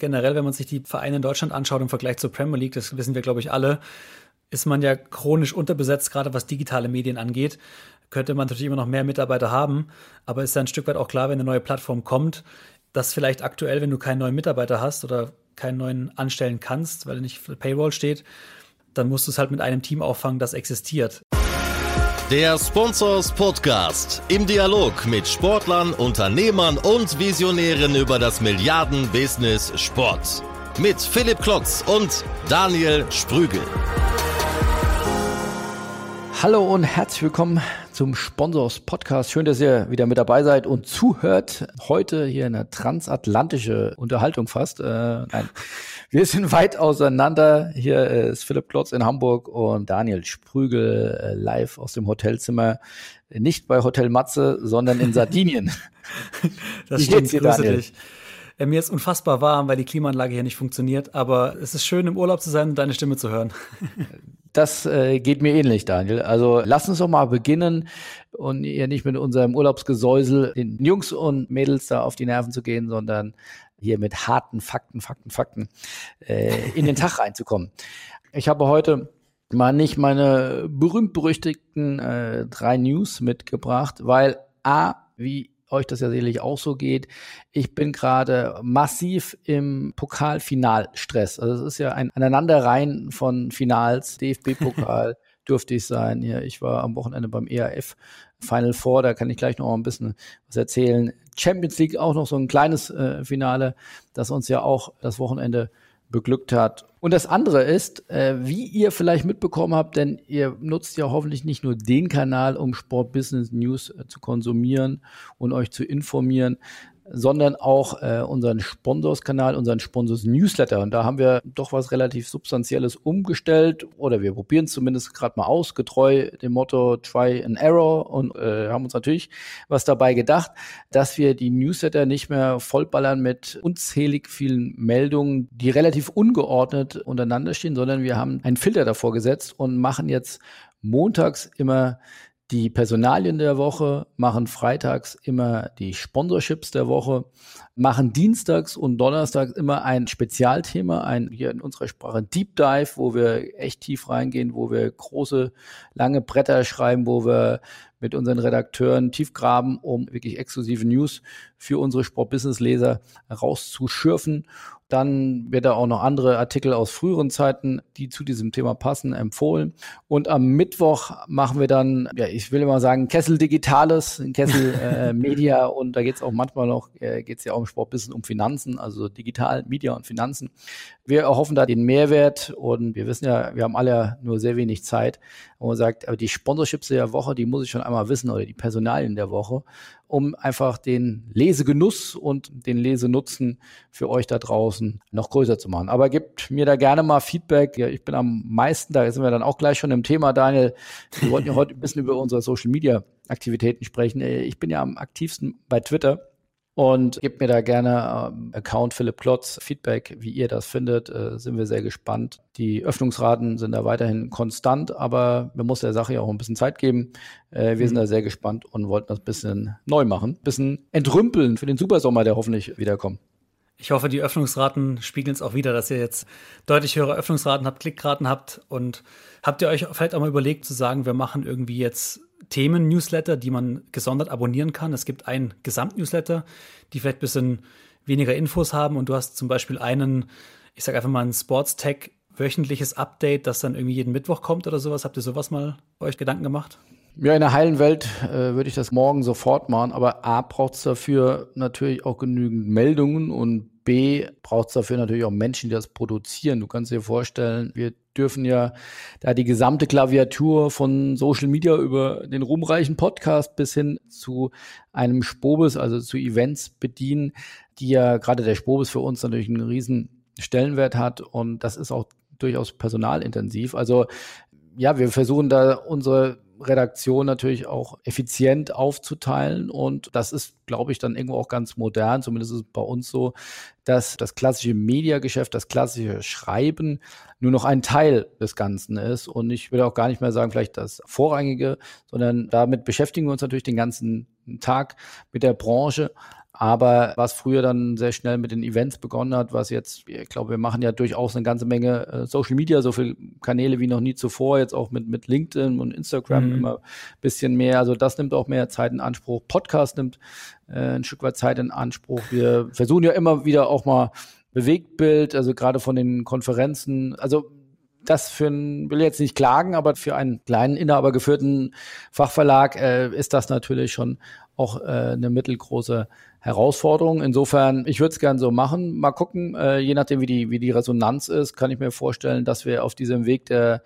generell, wenn man sich die Vereine in Deutschland anschaut im Vergleich zur Premier League, das wissen wir, glaube ich, alle, ist man ja chronisch unterbesetzt, gerade was digitale Medien angeht. Könnte man natürlich immer noch mehr Mitarbeiter haben, aber ist ja ein Stück weit auch klar, wenn eine neue Plattform kommt, dass vielleicht aktuell, wenn du keinen neuen Mitarbeiter hast oder keinen neuen anstellen kannst, weil er nicht für Payroll steht, dann musst du es halt mit einem Team auffangen, das existiert. Der Sponsors Podcast im Dialog mit Sportlern, Unternehmern und Visionären über das Milliarden-Business Sport. Mit Philipp Klotz und Daniel Sprügel. Hallo und herzlich willkommen zum Sponsors Podcast. Schön, dass ihr wieder mit dabei seid und zuhört. Heute hier eine transatlantische Unterhaltung fast. Äh, nein, wir sind weit auseinander. Hier ist Philipp Klotz in Hamburg und Daniel Sprügel äh, live aus dem Hotelzimmer. Nicht bei Hotel Matze, sondern in Sardinien. das Wie stimmt, dir, grüße dich. Mir ist unfassbar warm, weil die Klimaanlage hier nicht funktioniert, aber es ist schön, im Urlaub zu sein und deine Stimme zu hören. Das äh, geht mir ähnlich, Daniel. Also lass uns doch mal beginnen und ihr nicht mit unserem Urlaubsgesäusel den Jungs und Mädels da auf die Nerven zu gehen, sondern hier mit harten Fakten, Fakten, Fakten äh, in den Tag reinzukommen. Ich habe heute mal nicht meine berühmt-berüchtigten äh, drei News mitgebracht, weil A, wie euch das ja sicherlich auch so geht. Ich bin gerade massiv im Pokalfinalstress. Also es ist ja ein Aneinanderreihen von Finals, DFB-Pokal dürfte ich sein. Ja, ich war am Wochenende beim ERF Final Four, da kann ich gleich noch ein bisschen was erzählen. Champions League auch noch so ein kleines äh, Finale, das uns ja auch das Wochenende beglückt hat. Und das andere ist, äh, wie ihr vielleicht mitbekommen habt, denn ihr nutzt ja hoffentlich nicht nur den Kanal, um Sport Business News äh, zu konsumieren und euch zu informieren, sondern auch äh, unseren Sponsorskanal, unseren Sponsors-Newsletter. Und da haben wir doch was relativ Substanzielles umgestellt oder wir probieren es zumindest gerade mal aus, getreu dem Motto Try and Error und äh, haben uns natürlich was dabei gedacht, dass wir die Newsletter nicht mehr vollballern mit unzählig vielen Meldungen, die relativ ungeordnet untereinander stehen, sondern wir haben einen Filter davor gesetzt und machen jetzt montags immer die Personalien der Woche, machen freitags immer die Sponsorships der Woche, machen dienstags und donnerstags immer ein Spezialthema, ein hier in unserer Sprache Deep Dive, wo wir echt tief reingehen, wo wir große, lange Bretter schreiben, wo wir mit unseren Redakteuren tief graben, um wirklich exklusive News für unsere Sport-Business-Leser rauszuschürfen. Dann wird da auch noch andere Artikel aus früheren Zeiten, die zu diesem Thema passen, empfohlen. Und am Mittwoch machen wir dann, ja, ich will immer sagen, Kessel Digitales, Kessel äh, Media und da geht es auch manchmal noch, äh, geht es ja auch im Sportbusiness um Finanzen, also digital, Media und Finanzen. Wir erhoffen da den Mehrwert und wir wissen ja, wir haben alle nur sehr wenig Zeit. Und man sagt, aber die Sponsorships der Woche, die muss ich schon einmal wissen oder die Personalien der Woche um einfach den Lesegenuss und den Lesenutzen für euch da draußen noch größer zu machen. Aber gebt mir da gerne mal Feedback. Ja, ich bin am meisten, da sind wir dann auch gleich schon im Thema, Daniel. Wir wollten ja heute ein bisschen über unsere Social Media Aktivitäten sprechen. Ich bin ja am aktivsten bei Twitter. Und gebt mir da gerne ähm, Account Philipp Klotz Feedback, wie ihr das findet. Äh, sind wir sehr gespannt. Die Öffnungsraten sind da weiterhin konstant, aber man muss der Sache ja auch ein bisschen Zeit geben. Äh, wir mhm. sind da sehr gespannt und wollten das ein bisschen neu machen, ein bisschen entrümpeln für den Supersommer, der hoffentlich wiederkommt. Ich hoffe, die Öffnungsraten spiegeln es auch wieder, dass ihr jetzt deutlich höhere Öffnungsraten habt, Klickraten habt. Und habt ihr euch vielleicht auch mal überlegt zu sagen, wir machen irgendwie jetzt Themen-Newsletter, die man gesondert abonnieren kann. Es gibt einen Gesamt-Newsletter, die vielleicht ein bisschen weniger Infos haben. Und du hast zum Beispiel einen, ich sage einfach mal ein Sports-Tech wöchentliches Update, das dann irgendwie jeden Mittwoch kommt oder sowas. Habt ihr sowas mal euch Gedanken gemacht? Ja, in der heilen Welt äh, würde ich das morgen sofort machen, aber A braucht es dafür natürlich auch genügend Meldungen und B braucht es dafür natürlich auch Menschen, die das produzieren. Du kannst dir vorstellen, wir dürfen ja da die gesamte Klaviatur von Social Media über den ruhmreichen Podcast bis hin zu einem Spobis, also zu Events bedienen, die ja gerade der Spobis für uns natürlich einen riesen Stellenwert hat und das ist auch durchaus personalintensiv. Also ja, wir versuchen da unsere Redaktion natürlich auch effizient aufzuteilen. Und das ist, glaube ich, dann irgendwo auch ganz modern. Zumindest ist es bei uns so, dass das klassische Mediageschäft, das klassische Schreiben nur noch ein Teil des Ganzen ist. Und ich will auch gar nicht mehr sagen, vielleicht das Vorrangige, sondern damit beschäftigen wir uns natürlich den ganzen Tag mit der Branche. Aber was früher dann sehr schnell mit den Events begonnen hat, was jetzt, ich glaube, wir machen ja durchaus eine ganze Menge äh, Social Media, so viele Kanäle wie noch nie zuvor, jetzt auch mit, mit LinkedIn und Instagram mhm. immer ein bisschen mehr. Also das nimmt auch mehr Zeit in Anspruch. Podcast nimmt äh, ein Stück weit Zeit in Anspruch. Wir versuchen ja immer wieder auch mal Bewegtbild, also gerade von den Konferenzen, also das für ein, will jetzt nicht klagen, aber für einen kleinen, inhabergeführten Fachverlag äh, ist das natürlich schon auch äh, eine mittelgroße Herausforderung. Insofern, ich würde es gern so machen. Mal gucken, äh, je nachdem, wie die, wie die Resonanz ist, kann ich mir vorstellen, dass wir auf diesem Weg der,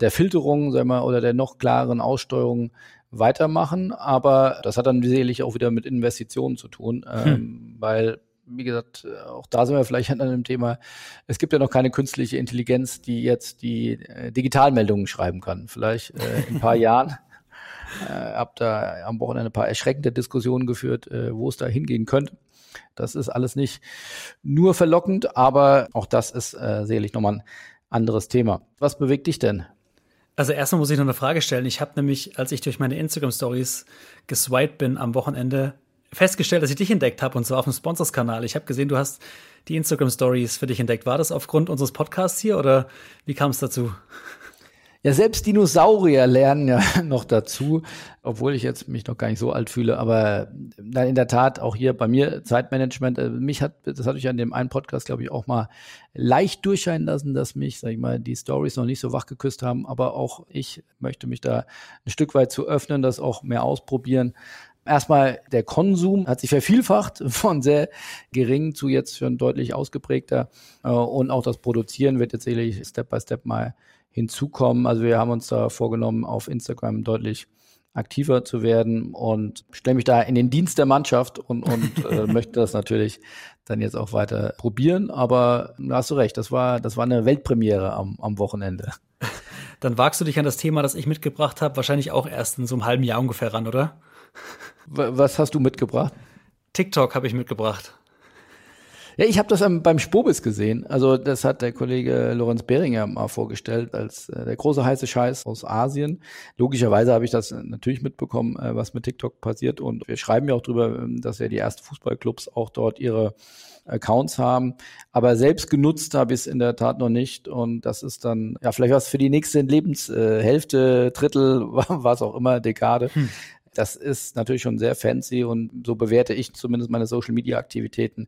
der Filterung, sagen wir, oder der noch klareren Aussteuerung weitermachen. Aber das hat dann sicherlich auch wieder mit Investitionen zu tun, ähm, hm. weil wie gesagt, auch da sind wir vielleicht an einem Thema. Es gibt ja noch keine künstliche Intelligenz, die jetzt die äh, Digitalmeldungen schreiben kann. Vielleicht äh, in ein paar Jahren. Äh, hab da am Wochenende ein paar erschreckende Diskussionen geführt, äh, wo es da hingehen könnte. Das ist alles nicht nur verlockend, aber auch das ist äh, sicherlich nochmal ein anderes Thema. Was bewegt dich denn? Also erstmal muss ich noch eine Frage stellen. Ich habe nämlich, als ich durch meine Instagram-Stories geswiped bin am Wochenende, festgestellt, dass ich dich entdeckt habe und zwar auf dem Sponsors-Kanal. Ich habe gesehen, du hast die Instagram-Stories für dich entdeckt. War das aufgrund unseres Podcasts hier oder wie kam es dazu? Ja, selbst Dinosaurier lernen ja noch dazu, obwohl ich jetzt mich noch gar nicht so alt fühle, aber in der Tat auch hier bei mir Zeitmanagement, äh, mich hat, das hatte ich an dem einen Podcast, glaube ich, auch mal leicht durchscheinen lassen, dass mich, sag ich mal, die Stories noch nicht so wach geküsst haben, aber auch ich möchte mich da ein Stück weit zu öffnen, das auch mehr ausprobieren. Erstmal der Konsum hat sich vervielfacht von sehr gering zu jetzt schon deutlich ausgeprägter äh, und auch das Produzieren wird jetzt sicherlich Step by Step mal hinzukommen. Also wir haben uns da vorgenommen, auf Instagram deutlich aktiver zu werden und stelle mich da in den Dienst der Mannschaft und, und äh, möchte das natürlich dann jetzt auch weiter probieren. Aber da hast du recht, das war, das war eine Weltpremiere am, am Wochenende. Dann wagst du dich an das Thema, das ich mitgebracht habe, wahrscheinlich auch erst in so einem halben Jahr ungefähr ran, oder? Was hast du mitgebracht? TikTok habe ich mitgebracht. Ja, ich habe das beim Spobis gesehen. Also das hat der Kollege Lorenz Behringer mal vorgestellt als äh, der große heiße Scheiß aus Asien. Logischerweise habe ich das natürlich mitbekommen, äh, was mit TikTok passiert. Und wir schreiben ja auch drüber, ähm, dass ja die ersten Fußballclubs auch dort ihre Accounts haben. Aber selbst genutzt habe ich es in der Tat noch nicht. Und das ist dann, ja, vielleicht was für die nächste Lebenshälfte, äh, Drittel, was auch immer, Dekade. Hm. Das ist natürlich schon sehr fancy und so bewerte ich zumindest meine Social Media Aktivitäten.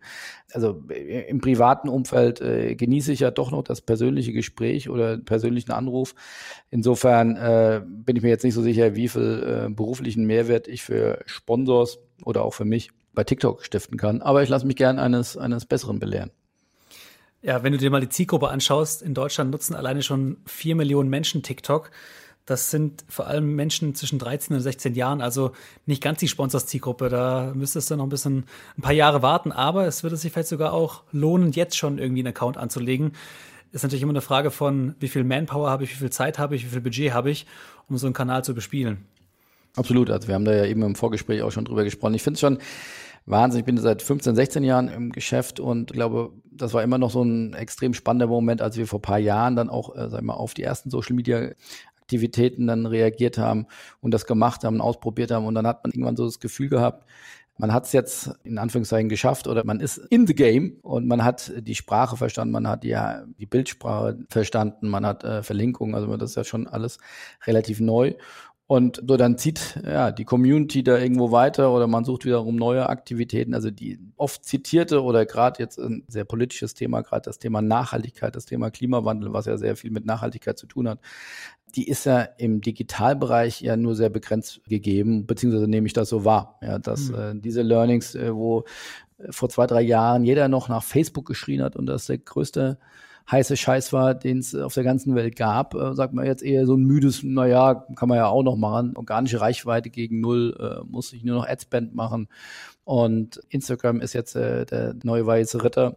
Also äh, im privaten Umfeld äh, genieße ich ja doch noch das persönliche Gespräch oder persönlichen Anruf. Insofern äh, bin ich mir jetzt nicht so sicher, wie viel äh, beruflichen Mehrwert ich für Sponsors oder auch für mich bei TikTok stiften kann. Aber ich lasse mich gern eines, eines Besseren belehren. Ja, wenn du dir mal die Zielgruppe anschaust, in Deutschland nutzen alleine schon vier Millionen Menschen TikTok. Das sind vor allem Menschen zwischen 13 und 16 Jahren, also nicht ganz die Sponsors-Zielgruppe. Da müsstest du noch ein bisschen, ein paar Jahre warten, aber es würde sich vielleicht sogar auch lohnen, jetzt schon irgendwie einen Account anzulegen. Ist natürlich immer eine Frage von, wie viel Manpower habe ich, wie viel Zeit habe ich, wie viel Budget habe ich, um so einen Kanal zu bespielen. Absolut. Also wir haben da ja eben im Vorgespräch auch schon drüber gesprochen. Ich finde es schon Wahnsinn. Ich bin seit 15, 16 Jahren im Geschäft und glaube, das war immer noch so ein extrem spannender Moment, als wir vor paar Jahren dann auch, äh, sag mal, auf die ersten Social Media Aktivitäten dann reagiert haben und das gemacht haben, ausprobiert haben. Und dann hat man irgendwann so das Gefühl gehabt, man hat es jetzt in Anführungszeichen geschafft oder man ist in the game und man hat die Sprache verstanden, man hat ja die Bildsprache verstanden, man hat äh, Verlinkungen, also das ist ja schon alles relativ neu. Und so dann zieht ja die Community da irgendwo weiter oder man sucht wiederum neue Aktivitäten. Also die oft zitierte oder gerade jetzt ein sehr politisches Thema, gerade das Thema Nachhaltigkeit, das Thema Klimawandel, was ja sehr viel mit Nachhaltigkeit zu tun hat, die ist ja im Digitalbereich ja nur sehr begrenzt gegeben, beziehungsweise nehme ich das so wahr, ja, dass mhm. äh, diese Learnings, äh, wo vor zwei, drei Jahren jeder noch nach Facebook geschrien hat und das der größte heiße Scheiß war, den es auf der ganzen Welt gab, äh, sagt man jetzt eher so ein müdes, naja, kann man ja auch noch machen. Organische Reichweite gegen null, äh, muss ich nur noch Adspend machen. Und Instagram ist jetzt äh, der neue weiße Ritter.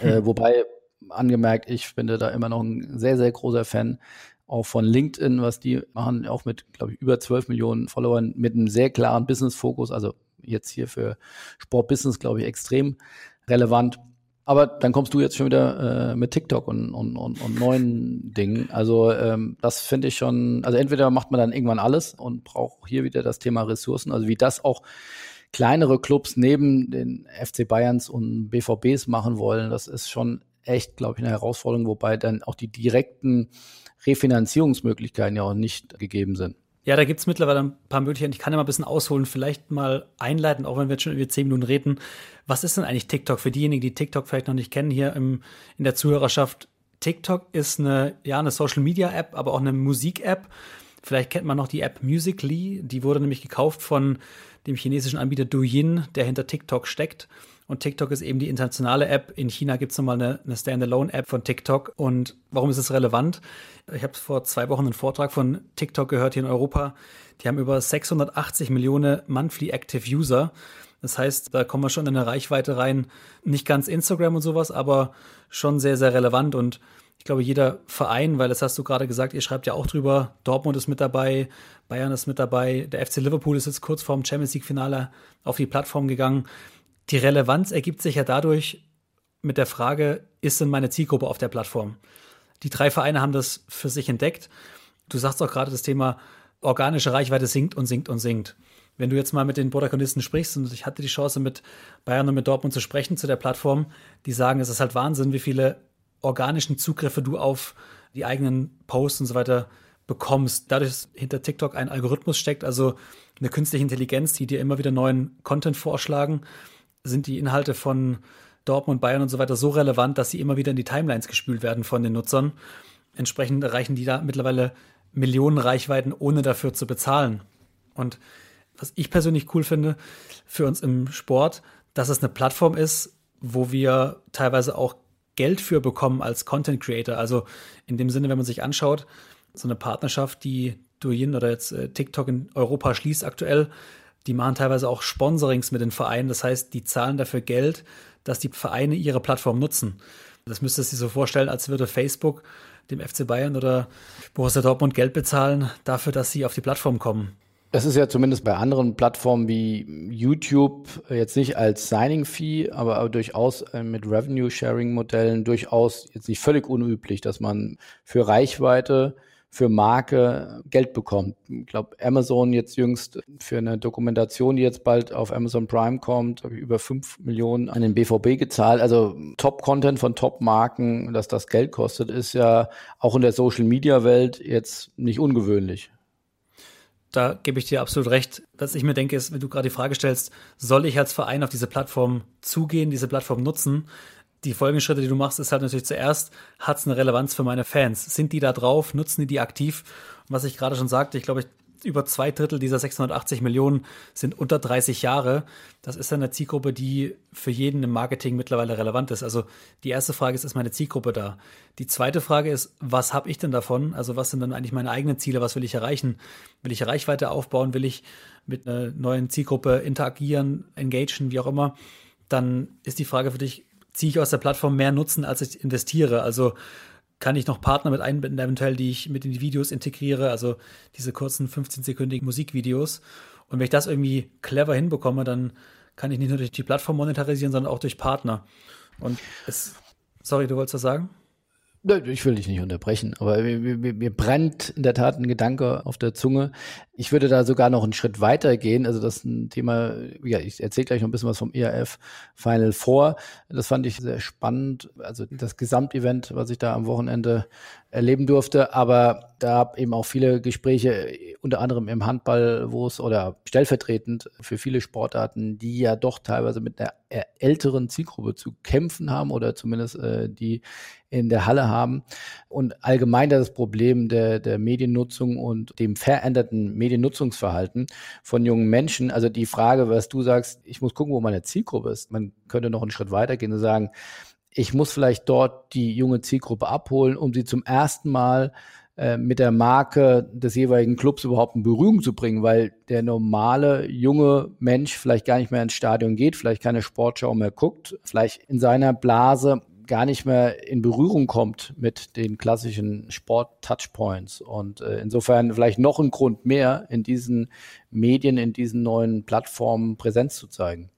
Äh, hm. wobei, angemerkt, ich bin da immer noch ein sehr, sehr großer Fan auch von LinkedIn, was die machen, auch mit, glaube ich, über 12 Millionen Followern, mit einem sehr klaren Business-Fokus, also jetzt hier für Sport-Business, glaube ich, extrem relevant. Aber dann kommst du jetzt schon wieder äh, mit TikTok und, und, und, und neuen Dingen. Also ähm, das finde ich schon, also entweder macht man dann irgendwann alles und braucht hier wieder das Thema Ressourcen, also wie das auch kleinere Clubs neben den FC Bayerns und BVBs machen wollen, das ist schon echt, glaube ich, eine Herausforderung, wobei dann auch die direkten Refinanzierungsmöglichkeiten ja auch nicht gegeben sind. Ja, da gibt es mittlerweile ein paar Möglichkeiten. Ich kann ja mal ein bisschen ausholen, vielleicht mal einleiten, auch wenn wir jetzt schon über zehn Minuten reden. Was ist denn eigentlich TikTok für diejenigen, die TikTok vielleicht noch nicht kennen hier im, in der Zuhörerschaft? TikTok ist eine, ja, eine Social Media App, aber auch eine Musik App. Vielleicht kennt man noch die App Musically. Die wurde nämlich gekauft von dem chinesischen Anbieter Douyin, der hinter TikTok steckt. Und TikTok ist eben die internationale App. In China gibt es nochmal eine, eine Standalone-App von TikTok. Und warum ist es relevant? Ich habe vor zwei Wochen einen Vortrag von TikTok gehört hier in Europa. Die haben über 680 Millionen Monthly Active User. Das heißt, da kommen wir schon in eine Reichweite rein. Nicht ganz Instagram und sowas, aber schon sehr, sehr relevant. Und ich glaube, jeder Verein, weil das hast du gerade gesagt, ihr schreibt ja auch drüber, Dortmund ist mit dabei, Bayern ist mit dabei, der FC Liverpool ist jetzt kurz vorm Champions League-Finale auf die Plattform gegangen die Relevanz ergibt sich ja dadurch mit der Frage, ist denn meine Zielgruppe auf der Plattform? Die drei Vereine haben das für sich entdeckt. Du sagst auch gerade das Thema organische Reichweite sinkt und sinkt und sinkt. Wenn du jetzt mal mit den Protagonisten sprichst, und ich hatte die Chance mit Bayern und mit Dortmund zu sprechen zu der Plattform, die sagen, es ist halt Wahnsinn, wie viele organischen Zugriffe du auf die eigenen Posts und so weiter bekommst. Dadurch, dass hinter TikTok ein Algorithmus steckt, also eine künstliche Intelligenz, die dir immer wieder neuen Content vorschlagen, sind die Inhalte von Dortmund, Bayern und so weiter so relevant, dass sie immer wieder in die Timelines gespült werden von den Nutzern. Entsprechend erreichen die da mittlerweile Millionen Reichweiten, ohne dafür zu bezahlen. Und was ich persönlich cool finde für uns im Sport, dass es eine Plattform ist, wo wir teilweise auch Geld für bekommen als Content Creator. Also in dem Sinne, wenn man sich anschaut, so eine Partnerschaft, die Douyin oder jetzt äh, TikTok in Europa schließt aktuell, die machen teilweise auch Sponsorings mit den Vereinen. Das heißt, die zahlen dafür Geld, dass die Vereine ihre Plattform nutzen. Das müsste sich so vorstellen, als würde Facebook dem FC Bayern oder Borussia Dortmund Geld bezahlen dafür, dass sie auf die Plattform kommen. Das ist ja zumindest bei anderen Plattformen wie YouTube jetzt nicht als Signing-Fee, aber durchaus äh, mit Revenue-Sharing-Modellen durchaus jetzt nicht völlig unüblich, dass man für Reichweite für Marke Geld bekommt. Ich glaube, Amazon jetzt jüngst für eine Dokumentation, die jetzt bald auf Amazon Prime kommt, habe ich über fünf Millionen an den BVB gezahlt. Also Top-Content von Top-Marken, dass das Geld kostet, ist ja auch in der Social-Media-Welt jetzt nicht ungewöhnlich. Da gebe ich dir absolut recht. Was ich mir denke, ist, wenn du gerade die Frage stellst, soll ich als Verein auf diese Plattform zugehen, diese Plattform nutzen? Die Folgeschritte, die du machst, ist halt natürlich zuerst, hat es eine Relevanz für meine Fans? Sind die da drauf? Nutzen die die aktiv? Und was ich gerade schon sagte, ich glaube, über zwei Drittel dieser 680 Millionen sind unter 30 Jahre. Das ist eine Zielgruppe, die für jeden im Marketing mittlerweile relevant ist. Also die erste Frage ist, ist meine Zielgruppe da? Die zweite Frage ist, was habe ich denn davon? Also was sind dann eigentlich meine eigenen Ziele? Was will ich erreichen? Will ich Reichweite aufbauen? Will ich mit einer neuen Zielgruppe interagieren, engagieren, wie auch immer? Dann ist die Frage für dich, ziehe ich aus der Plattform mehr Nutzen, als ich investiere. Also kann ich noch Partner mit einbinden, eventuell, die ich mit in die Videos integriere, also diese kurzen 15-sekündigen Musikvideos. Und wenn ich das irgendwie clever hinbekomme, dann kann ich nicht nur durch die Plattform monetarisieren, sondern auch durch Partner. Und es, sorry, du wolltest was sagen? Ich will dich nicht unterbrechen, aber mir, mir, mir, brennt in der Tat ein Gedanke auf der Zunge. Ich würde da sogar noch einen Schritt weiter gehen. Also das ist ein Thema, ja, ich erzähle gleich noch ein bisschen was vom ERF Final Four. Das fand ich sehr spannend. Also das Gesamtevent, was ich da am Wochenende erleben durfte. Aber da habe eben auch viele Gespräche, unter anderem im Handball, wo es oder stellvertretend für viele Sportarten, die ja doch teilweise mit einer älteren Zielgruppe zu kämpfen haben oder zumindest äh, die in der Halle haben. Und allgemein das Problem der, der Mediennutzung und dem veränderten Mediennutzungsverhalten von jungen Menschen. Also die Frage, was du sagst, ich muss gucken, wo meine Zielgruppe ist. Man könnte noch einen Schritt weitergehen und sagen, ich muss vielleicht dort die junge Zielgruppe abholen, um sie zum ersten Mal äh, mit der Marke des jeweiligen Clubs überhaupt in Berührung zu bringen, weil der normale junge Mensch vielleicht gar nicht mehr ins Stadion geht, vielleicht keine Sportschau mehr guckt, vielleicht in seiner Blase gar nicht mehr in Berührung kommt mit den klassischen Sport-Touchpoints. Und äh, insofern vielleicht noch ein Grund mehr, in diesen Medien, in diesen neuen Plattformen Präsenz zu zeigen.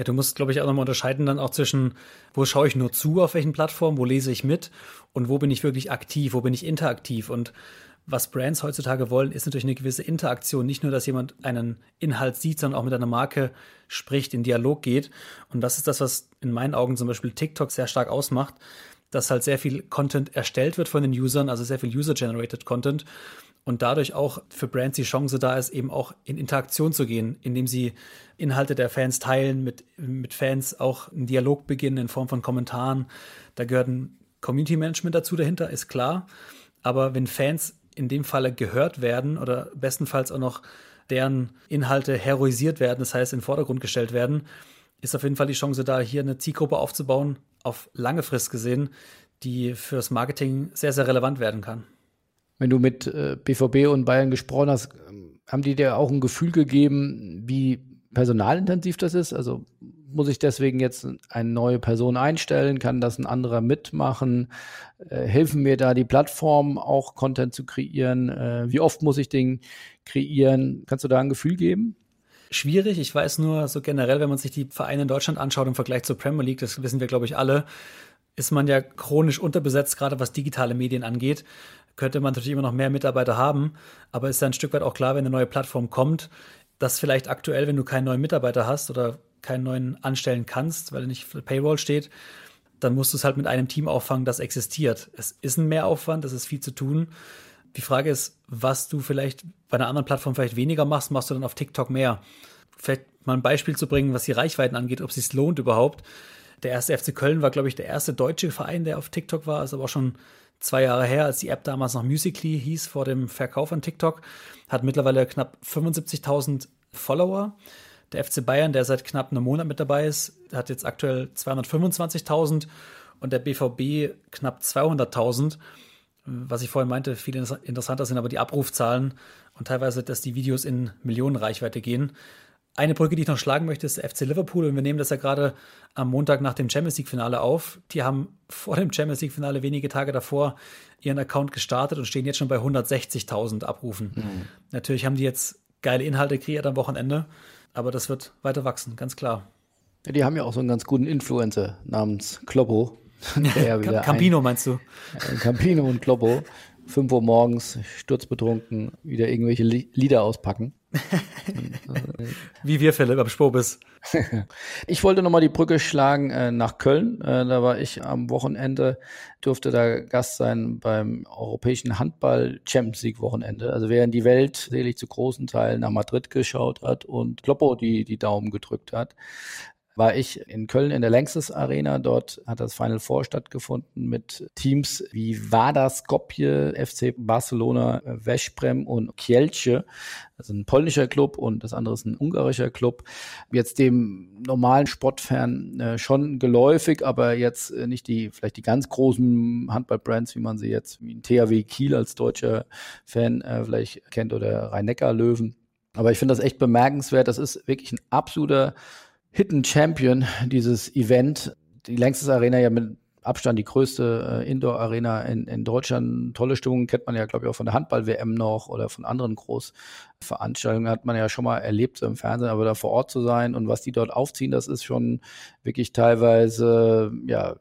Ja, du musst, glaube ich, auch nochmal unterscheiden dann auch zwischen, wo schaue ich nur zu, auf welchen Plattformen, wo lese ich mit und wo bin ich wirklich aktiv, wo bin ich interaktiv. Und was Brands heutzutage wollen, ist natürlich eine gewisse Interaktion. Nicht nur, dass jemand einen Inhalt sieht, sondern auch mit einer Marke spricht, in Dialog geht. Und das ist das, was in meinen Augen zum Beispiel TikTok sehr stark ausmacht, dass halt sehr viel Content erstellt wird von den Usern, also sehr viel User-Generated Content. Und dadurch auch für Brands die Chance da ist, eben auch in Interaktion zu gehen, indem sie Inhalte der Fans teilen, mit, mit Fans auch einen Dialog beginnen in Form von Kommentaren. Da gehört ein Community Management dazu dahinter, ist klar. Aber wenn Fans in dem Falle gehört werden oder bestenfalls auch noch deren Inhalte heroisiert werden, das heißt in den Vordergrund gestellt werden, ist auf jeden Fall die Chance da, hier eine Zielgruppe aufzubauen, auf lange Frist gesehen, die fürs Marketing sehr, sehr relevant werden kann. Wenn du mit äh, BVB und Bayern gesprochen hast, haben die dir auch ein Gefühl gegeben, wie personalintensiv das ist? Also muss ich deswegen jetzt eine neue Person einstellen? Kann das ein anderer mitmachen? Äh, helfen mir da die Plattformen auch Content zu kreieren? Äh, wie oft muss ich den kreieren? Kannst du da ein Gefühl geben? Schwierig. Ich weiß nur so generell, wenn man sich die Vereine in Deutschland anschaut im Vergleich zur Premier League, das wissen wir, glaube ich, alle, ist man ja chronisch unterbesetzt, gerade was digitale Medien angeht. Könnte man natürlich immer noch mehr Mitarbeiter haben, aber ist ja ein Stück weit auch klar, wenn eine neue Plattform kommt, dass vielleicht aktuell, wenn du keinen neuen Mitarbeiter hast oder keinen neuen anstellen kannst, weil er nicht für Payroll steht, dann musst du es halt mit einem Team auffangen, das existiert. Es ist ein Mehraufwand, es ist viel zu tun. Die Frage ist, was du vielleicht bei einer anderen Plattform vielleicht weniger machst, machst du dann auf TikTok mehr. Vielleicht mal ein Beispiel zu bringen, was die Reichweiten angeht, ob es sich lohnt überhaupt. Der erste FC Köln war, glaube ich, der erste deutsche Verein, der auf TikTok war, ist aber auch schon zwei Jahre her, als die App damals noch Musically hieß vor dem Verkauf an TikTok, hat mittlerweile knapp 75.000 Follower. Der FC Bayern, der seit knapp einem Monat mit dabei ist, hat jetzt aktuell 225.000 und der BVB knapp 200.000. Was ich vorhin meinte, viel interessanter sind aber die Abrufzahlen und teilweise, dass die Videos in Millionen Reichweite gehen. Eine Brücke, die ich noch schlagen möchte, ist der FC Liverpool. Und wir nehmen das ja gerade am Montag nach dem Champions League-Finale auf. Die haben vor dem Champions League-Finale wenige Tage davor ihren Account gestartet und stehen jetzt schon bei 160.000 Abrufen. Mhm. Natürlich haben die jetzt geile Inhalte kreiert am Wochenende. Aber das wird weiter wachsen, ganz klar. Ja, die haben ja auch so einen ganz guten Influencer namens Kloppo. Campino ein, meinst du? Campino und Kloppo. 5 Uhr morgens, sturzbetrunken, wieder irgendwelche Lieder auspacken. Wie wir, Philipp, am Spobis. ich wollte nochmal die Brücke schlagen äh, nach Köln. Äh, da war ich am Wochenende, durfte da Gast sein beim Europäischen Handball Champions League Wochenende. Also während die Welt selig zu großen Teilen nach Madrid geschaut hat und Kloppo die, die Daumen gedrückt hat, war ich in Köln in der Längstes Arena. Dort hat das Final Four stattgefunden mit Teams wie Vada Skopje, FC Barcelona, Veszprem und Kielce. Also ein polnischer Club und das andere ist ein ungarischer Club. Jetzt dem normalen Sportfan äh, schon geläufig, aber jetzt äh, nicht die, vielleicht die ganz großen Handballbrands, wie man sie jetzt, wie ein THW Kiel als deutscher Fan äh, vielleicht kennt oder Rhein-Neckar-Löwen. Aber ich finde das echt bemerkenswert. Das ist wirklich ein absoluter Hidden Champion, dieses Event. Die längste Arena ja mit Abstand die größte äh, Indoor-Arena in, in Deutschland. Tolle Stimmung kennt man ja, glaube ich, auch von der Handball-WM noch oder von anderen Großveranstaltungen. Hat man ja schon mal erlebt so im Fernsehen, aber da vor Ort zu sein und was die dort aufziehen, das ist schon wirklich teilweise, ja,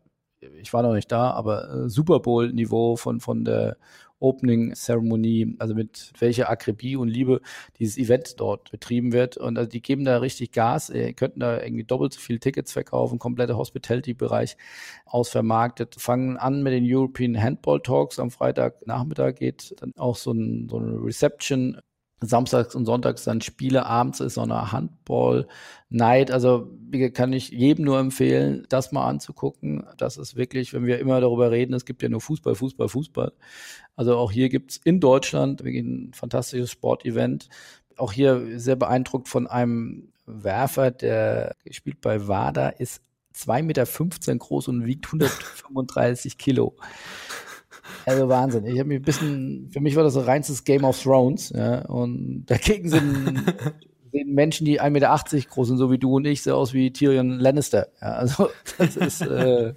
ich war noch nicht da, aber äh, Super Bowl-Niveau von, von der Opening-Zeremonie, also mit welcher Akribie und Liebe dieses Event dort betrieben wird. Und also die geben da richtig Gas, äh, könnten da irgendwie doppelt so viele Tickets verkaufen, komplette Hospitality-Bereich ausvermarktet, fangen an mit den European Handball Talks. Am Freitagnachmittag geht dann auch so, ein, so eine Reception samstags und sonntags dann Spiele, abends ist so eine Handball-Night. Also kann ich jedem nur empfehlen, das mal anzugucken. Das ist wirklich, wenn wir immer darüber reden, es gibt ja nur Fußball, Fußball, Fußball. Also auch hier gibt's in Deutschland wirklich ein fantastisches Sportevent. Auch hier sehr beeindruckt von einem Werfer, der spielt bei WADA, ist 2,15 Meter groß und wiegt 135 Kilo. Also Wahnsinn. Ich habe mich ein bisschen, für mich war das so reinstes Game of Thrones, ja, und dagegen sind, sind Menschen, die 1,80 Meter groß sind, so wie du und ich, so aus wie Tyrion Lannister. Ja, also das ist, äh,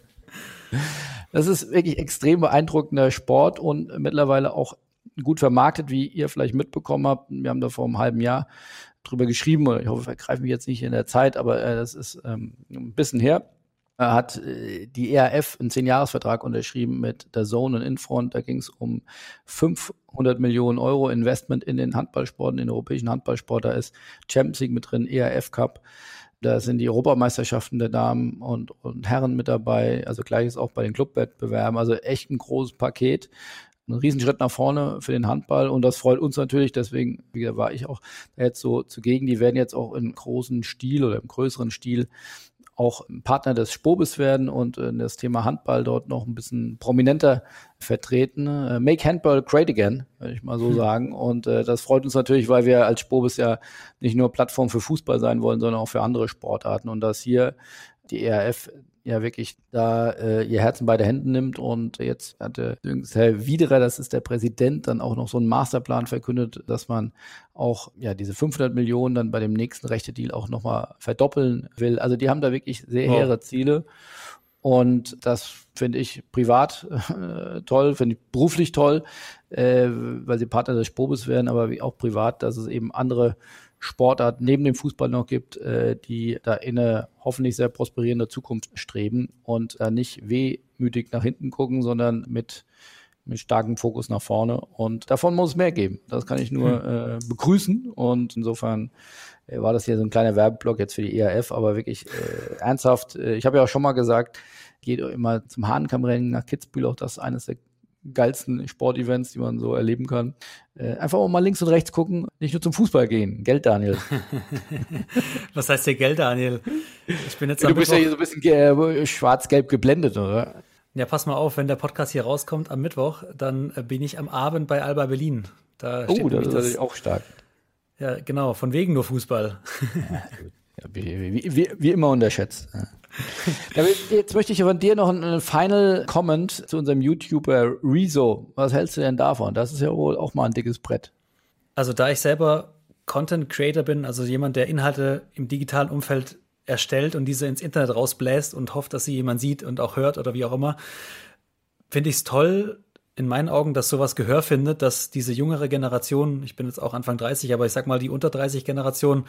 das ist wirklich extrem beeindruckender Sport und mittlerweile auch gut vermarktet, wie ihr vielleicht mitbekommen habt. Wir haben da vor einem halben Jahr drüber geschrieben, ich hoffe, ich vergreife mich jetzt nicht in der Zeit, aber äh, das ist ähm, ein bisschen her hat äh, die ERF einen Zehn-Jahres-Vertrag unterschrieben mit der Zone und Infront. Da ging es um 500 Millionen Euro Investment in den Handballsport, in den europäischen Handballsport. Da ist Champions League mit drin, ERF Cup. Da sind die Europameisterschaften der Damen und, und Herren mit dabei. Also gleiches auch bei den Clubwettbewerben. Also echt ein großes Paket ein Riesenschritt nach vorne für den Handball und das freut uns natürlich. Deswegen wie gesagt, war ich auch jetzt so zugegen. Die werden jetzt auch in großen Stil oder im größeren Stil auch Partner des Spobis werden und äh, das Thema Handball dort noch ein bisschen prominenter vertreten. Äh, Make Handball great again, würde ich mal so hm. sagen. Und äh, das freut uns natürlich, weil wir als Spobis ja nicht nur Plattform für Fußball sein wollen, sondern auch für andere Sportarten. Und dass hier die ERF ja wirklich da äh, ihr Herzen bei der Händen nimmt und jetzt hatte Herr Wiederer, das ist der Präsident, dann auch noch so einen Masterplan verkündet, dass man auch ja diese 500 Millionen dann bei dem nächsten Rechte-Deal auch nochmal verdoppeln will. Also die haben da wirklich sehr wow. hehre Ziele und das finde ich privat äh, toll, finde ich beruflich toll, äh, weil sie Partner des Spobes werden, aber auch privat, dass es eben andere Sportart neben dem Fußball noch gibt, äh, die da in eine hoffentlich sehr prosperierende Zukunft streben und da nicht wehmütig nach hinten gucken, sondern mit, mit starkem Fokus nach vorne. Und davon muss es mehr geben. Das kann ich nur hm. äh, begrüßen. Und insofern äh, war das hier so ein kleiner Werbeblock jetzt für die ERF, aber wirklich äh, ernsthaft. Äh, ich habe ja auch schon mal gesagt, geht immer zum Hahnkammrennen nach Kitzbühel, auch das ist eines der geilsten Sportevents, die man so erleben kann. Äh, einfach auch mal links und rechts gucken, nicht nur zum Fußball gehen. Geld, Daniel. Was heißt der Geld, Daniel? Ich bin jetzt Du bist ja hier so ein bisschen schwarz-gelb geblendet, oder? Ja, pass mal auf, wenn der Podcast hier rauskommt am Mittwoch, dann äh, bin ich am Abend bei Alba Berlin. Da oh, das ist natürlich auch stark. Ja, genau, von wegen nur Fußball. ja, wie, wie, wie, wie, immer unterschätzt. Jetzt möchte ich von dir noch einen Final Comment zu unserem YouTuber Rezo. Was hältst du denn davon? Das ist ja wohl auch mal ein dickes Brett. Also da ich selber Content Creator bin, also jemand, der Inhalte im digitalen Umfeld erstellt und diese ins Internet rausbläst und hofft, dass sie jemand sieht und auch hört oder wie auch immer, finde ich es toll, in meinen Augen, dass sowas Gehör findet, dass diese jüngere Generation, ich bin jetzt auch Anfang 30, aber ich sag mal die unter 30 Generation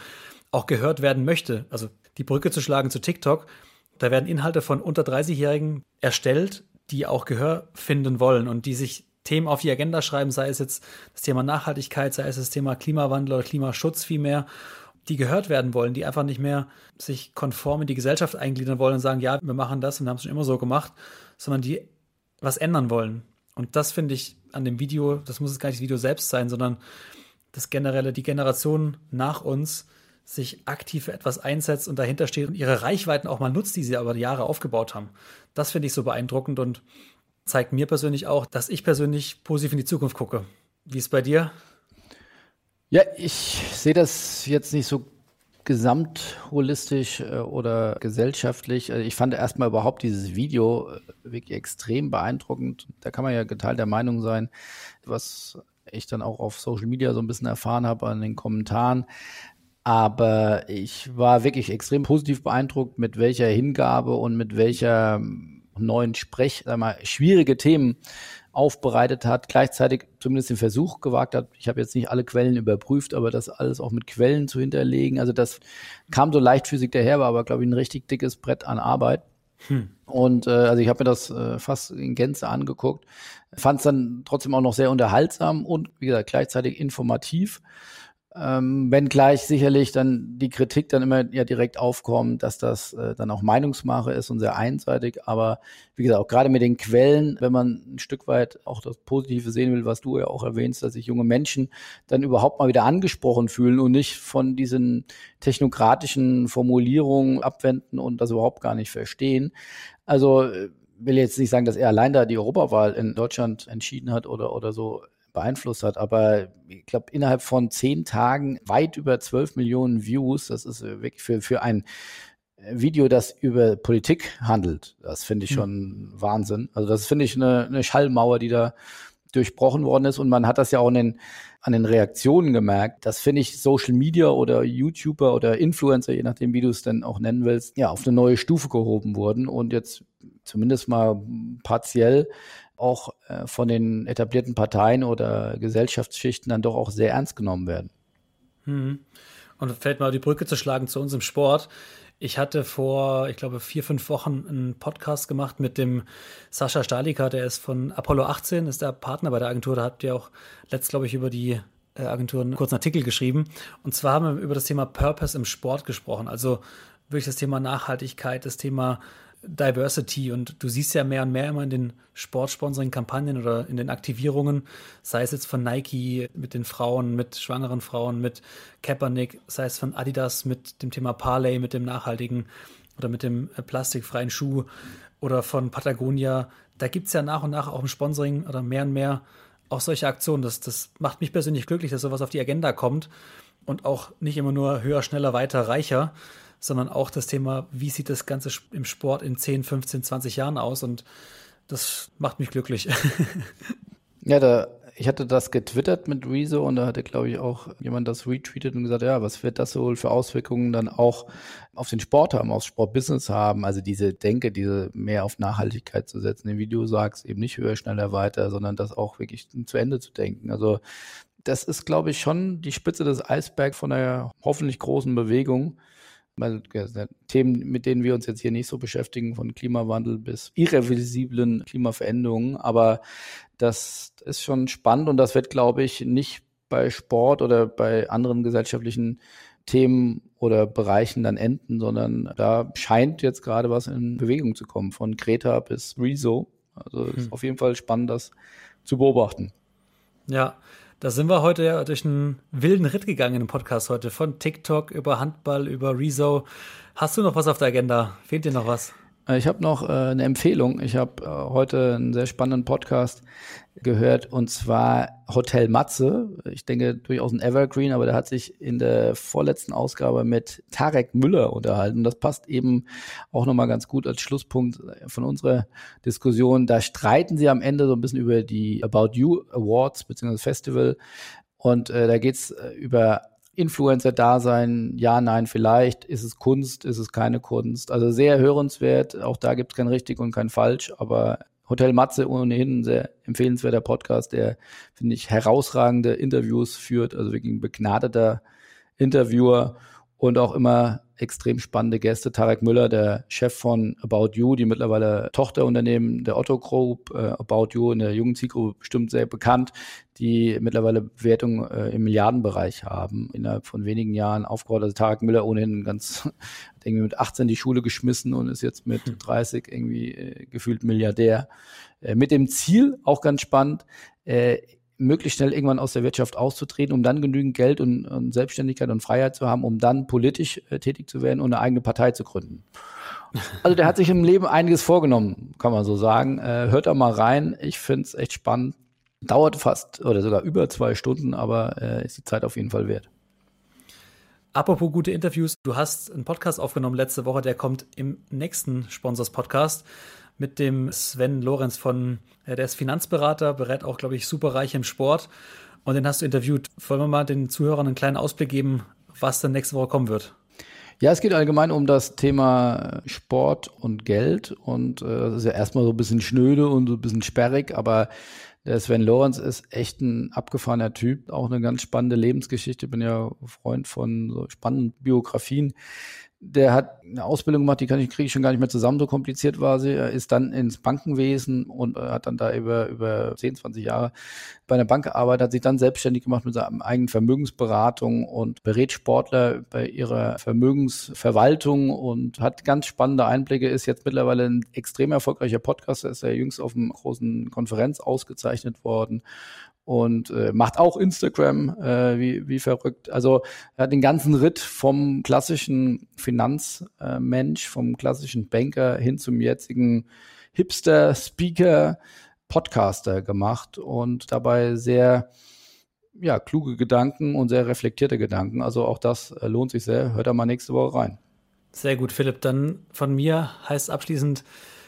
auch gehört werden möchte. Also die Brücke zu schlagen zu TikTok da werden Inhalte von unter 30-Jährigen erstellt, die auch Gehör finden wollen und die sich Themen auf die Agenda schreiben, sei es jetzt das Thema Nachhaltigkeit, sei es das Thema Klimawandel oder Klimaschutz vielmehr, die gehört werden wollen, die einfach nicht mehr sich konform in die Gesellschaft eingliedern wollen und sagen, ja, wir machen das und haben es schon immer so gemacht, sondern die was ändern wollen. Und das finde ich an dem Video, das muss jetzt gar nicht das Video selbst sein, sondern das generelle, die Generation nach uns, sich aktiv für etwas einsetzt und dahinter steht und ihre Reichweiten auch mal nutzt, die sie aber die Jahre aufgebaut haben. Das finde ich so beeindruckend und zeigt mir persönlich auch, dass ich persönlich positiv in die Zukunft gucke. Wie ist bei dir? Ja, ich sehe das jetzt nicht so gesamtholistisch äh, oder gesellschaftlich. Also ich fand erstmal überhaupt dieses Video äh, wirklich extrem beeindruckend. Da kann man ja geteilter Meinung sein, was ich dann auch auf Social Media so ein bisschen erfahren habe an den Kommentaren. Aber ich war wirklich extrem positiv beeindruckt, mit welcher Hingabe und mit welcher neuen Sprech, sag mal, schwierige Themen aufbereitet hat, gleichzeitig zumindest den Versuch gewagt hat. Ich habe jetzt nicht alle Quellen überprüft, aber das alles auch mit Quellen zu hinterlegen. Also das kam so leichtfüßig daher, war aber, glaube ich, ein richtig dickes Brett an Arbeit. Hm. Und äh, also ich habe mir das äh, fast in Gänze angeguckt, fand es dann trotzdem auch noch sehr unterhaltsam und wie gesagt gleichzeitig informativ. Ähm, wenn gleich sicherlich dann die Kritik dann immer ja direkt aufkommt, dass das äh, dann auch Meinungsmache ist und sehr einseitig. Aber wie gesagt, auch gerade mit den Quellen, wenn man ein Stück weit auch das Positive sehen will, was du ja auch erwähnst, dass sich junge Menschen dann überhaupt mal wieder angesprochen fühlen und nicht von diesen technokratischen Formulierungen abwenden und das überhaupt gar nicht verstehen. Also äh, will jetzt nicht sagen, dass er allein da die Europawahl in Deutschland entschieden hat oder, oder so beeinflusst hat. Aber ich glaube, innerhalb von zehn Tagen weit über zwölf Millionen Views, das ist äh, wirklich für, für ein äh, Video, das über Politik handelt. Das finde ich hm. schon mhm. Wahnsinn. Also das finde ich eine, eine Schallmauer, die da durchbrochen worden ist. Und man hat das ja auch in den, an den Reaktionen gemerkt. Das finde ich Social Media oder YouTuber oder Influencer, je nachdem, wie du es denn auch nennen willst, ja, auf eine neue Stufe gehoben wurden und jetzt zumindest mal partiell auch äh, von den etablierten Parteien oder Gesellschaftsschichten dann doch auch sehr ernst genommen werden. Hm. Und fällt mal die Brücke zu schlagen zu unserem Sport. Ich hatte vor, ich glaube, vier, fünf Wochen einen Podcast gemacht mit dem Sascha Stalika, der ist von Apollo 18, ist der Partner bei der Agentur. Da habt ihr auch letzt, glaube ich, über die äh, Agentur einen kurzen Artikel geschrieben. Und zwar haben wir über das Thema Purpose im Sport gesprochen. Also wirklich das Thema Nachhaltigkeit, das Thema Diversity und du siehst ja mehr und mehr immer in den Sportsponsoring-Kampagnen oder in den Aktivierungen, sei es jetzt von Nike mit den Frauen, mit schwangeren Frauen, mit Kaepernick, sei es von Adidas mit dem Thema Parley, mit dem nachhaltigen oder mit dem äh, plastikfreien Schuh oder von Patagonia. Da gibt es ja nach und nach auch im Sponsoring oder mehr und mehr auch solche Aktionen. Das, das macht mich persönlich glücklich, dass sowas auf die Agenda kommt und auch nicht immer nur höher, schneller, weiter, reicher, sondern auch das Thema, wie sieht das Ganze im Sport in 10, 15, 20 Jahren aus und das macht mich glücklich. ja, da, ich hatte das getwittert mit Rezo und da hatte, glaube ich, auch jemand das retweetet und gesagt, ja, was wird das wohl für Auswirkungen dann auch auf den Sport haben, aufs Sportbusiness haben? Also diese Denke, diese mehr auf Nachhaltigkeit zu setzen, wie du sagst, eben nicht höher, schneller, weiter, sondern das auch wirklich zu Ende zu denken. Also das ist, glaube ich, schon die Spitze des Eisbergs von einer hoffentlich großen Bewegung Themen, mit denen wir uns jetzt hier nicht so beschäftigen, von Klimawandel bis irreversiblen Klimaveränderungen. Aber das ist schon spannend und das wird, glaube ich, nicht bei Sport oder bei anderen gesellschaftlichen Themen oder Bereichen dann enden, sondern da scheint jetzt gerade was in Bewegung zu kommen, von Greta bis Rezo. Also hm. ist auf jeden Fall spannend, das zu beobachten. Ja, da sind wir heute ja durch einen wilden Ritt gegangen im Podcast heute. Von TikTok über Handball, über Rezo. Hast du noch was auf der Agenda? Fehlt dir noch was? Äh, ich habe noch äh, eine Empfehlung. Ich habe äh, heute einen sehr spannenden Podcast gehört und zwar Hotel Matze. Ich denke durchaus ein Evergreen, aber der hat sich in der vorletzten Ausgabe mit Tarek Müller unterhalten. Das passt eben auch nochmal ganz gut als Schlusspunkt von unserer Diskussion. Da streiten sie am Ende so ein bisschen über die About You Awards bzw. Festival. Und äh, da geht's äh, über Influencer-Dasein, ja, nein, vielleicht, ist es Kunst, ist es keine Kunst. Also sehr hörenswert, auch da gibt es kein richtig und kein falsch, aber Hotel Matze ohnehin ein sehr empfehlenswerter Podcast, der, finde ich, herausragende Interviews führt, also wirklich ein begnadeter Interviewer und auch immer extrem spannende Gäste. Tarek Müller, der Chef von About You, die mittlerweile Tochterunternehmen der Otto Group, äh, About You in der jungen Zielgruppe bestimmt sehr bekannt, die mittlerweile Bewertungen äh, im Milliardenbereich haben, innerhalb von wenigen Jahren aufgebaut. Also Tarek Müller ohnehin ganz, irgendwie mit 18 die Schule geschmissen und ist jetzt mit 30 hm. irgendwie äh, gefühlt Milliardär. Äh, mit dem Ziel, auch ganz spannend, äh, möglichst schnell irgendwann aus der Wirtschaft auszutreten, um dann genügend Geld und, und Selbstständigkeit und Freiheit zu haben, um dann politisch äh, tätig zu werden und eine eigene Partei zu gründen. Also der hat sich im Leben einiges vorgenommen, kann man so sagen. Äh, hört da mal rein. Ich finde es echt spannend. Dauert fast oder sogar über zwei Stunden, aber äh, ist die Zeit auf jeden Fall wert. Apropos gute Interviews, du hast einen Podcast aufgenommen letzte Woche, der kommt im nächsten Sponsors-Podcast mit dem Sven Lorenz von, ja, der ist Finanzberater, berät auch, glaube ich, superreich im Sport. Und den hast du interviewt. Wollen wir mal den Zuhörern einen kleinen Ausblick geben, was dann nächste Woche kommen wird? Ja, es geht allgemein um das Thema Sport und Geld. Und äh, das ist ja erstmal so ein bisschen schnöde und so ein bisschen sperrig, aber der Sven Lorenz ist echt ein abgefahrener Typ, auch eine ganz spannende Lebensgeschichte. Ich bin ja Freund von so spannenden Biografien der hat eine Ausbildung gemacht, die kann ich, kriege ich schon gar nicht mehr zusammen, so kompliziert war sie. Er ist dann ins Bankenwesen und hat dann da über, über 10, 20 Jahre bei einer Bank gearbeitet, hat sich dann selbstständig gemacht mit seiner eigenen Vermögensberatung und berät Sportler bei ihrer Vermögensverwaltung und hat ganz spannende Einblicke, ist jetzt mittlerweile ein extrem erfolgreicher Podcaster, ist ja jüngst auf einer großen Konferenz ausgezeichnet worden und äh, macht auch Instagram äh, wie, wie verrückt. Also er hat den ganzen Ritt vom klassischen Finanzmensch, vom klassischen Banker hin zum jetzigen Hipster, Speaker, Podcaster gemacht und dabei sehr ja, kluge Gedanken und sehr reflektierte Gedanken. Also auch das äh, lohnt sich sehr. Hört da mal nächste Woche rein. Sehr gut, Philipp. Dann von mir heißt abschließend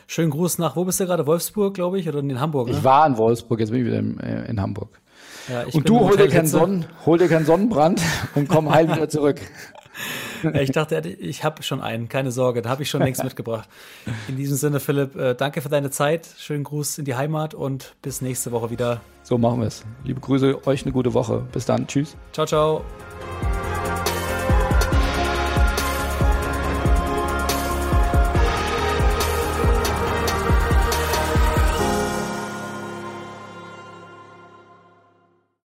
Schönen Gruß nach, wo bist du gerade? Wolfsburg, glaube ich, oder in Hamburg? Ne? Ich war in Wolfsburg, jetzt bin ich wieder in, äh, in Hamburg. Ja, und du hol dir, keinen Sonnen, hol dir keinen Sonnenbrand und komm heil wieder zurück. ich dachte, ich habe schon einen, keine Sorge, da habe ich schon längst mitgebracht. In diesem Sinne, Philipp, äh, danke für deine Zeit, schönen Gruß in die Heimat und bis nächste Woche wieder. So machen wir es. Liebe Grüße, euch eine gute Woche. Bis dann, tschüss. Ciao, ciao.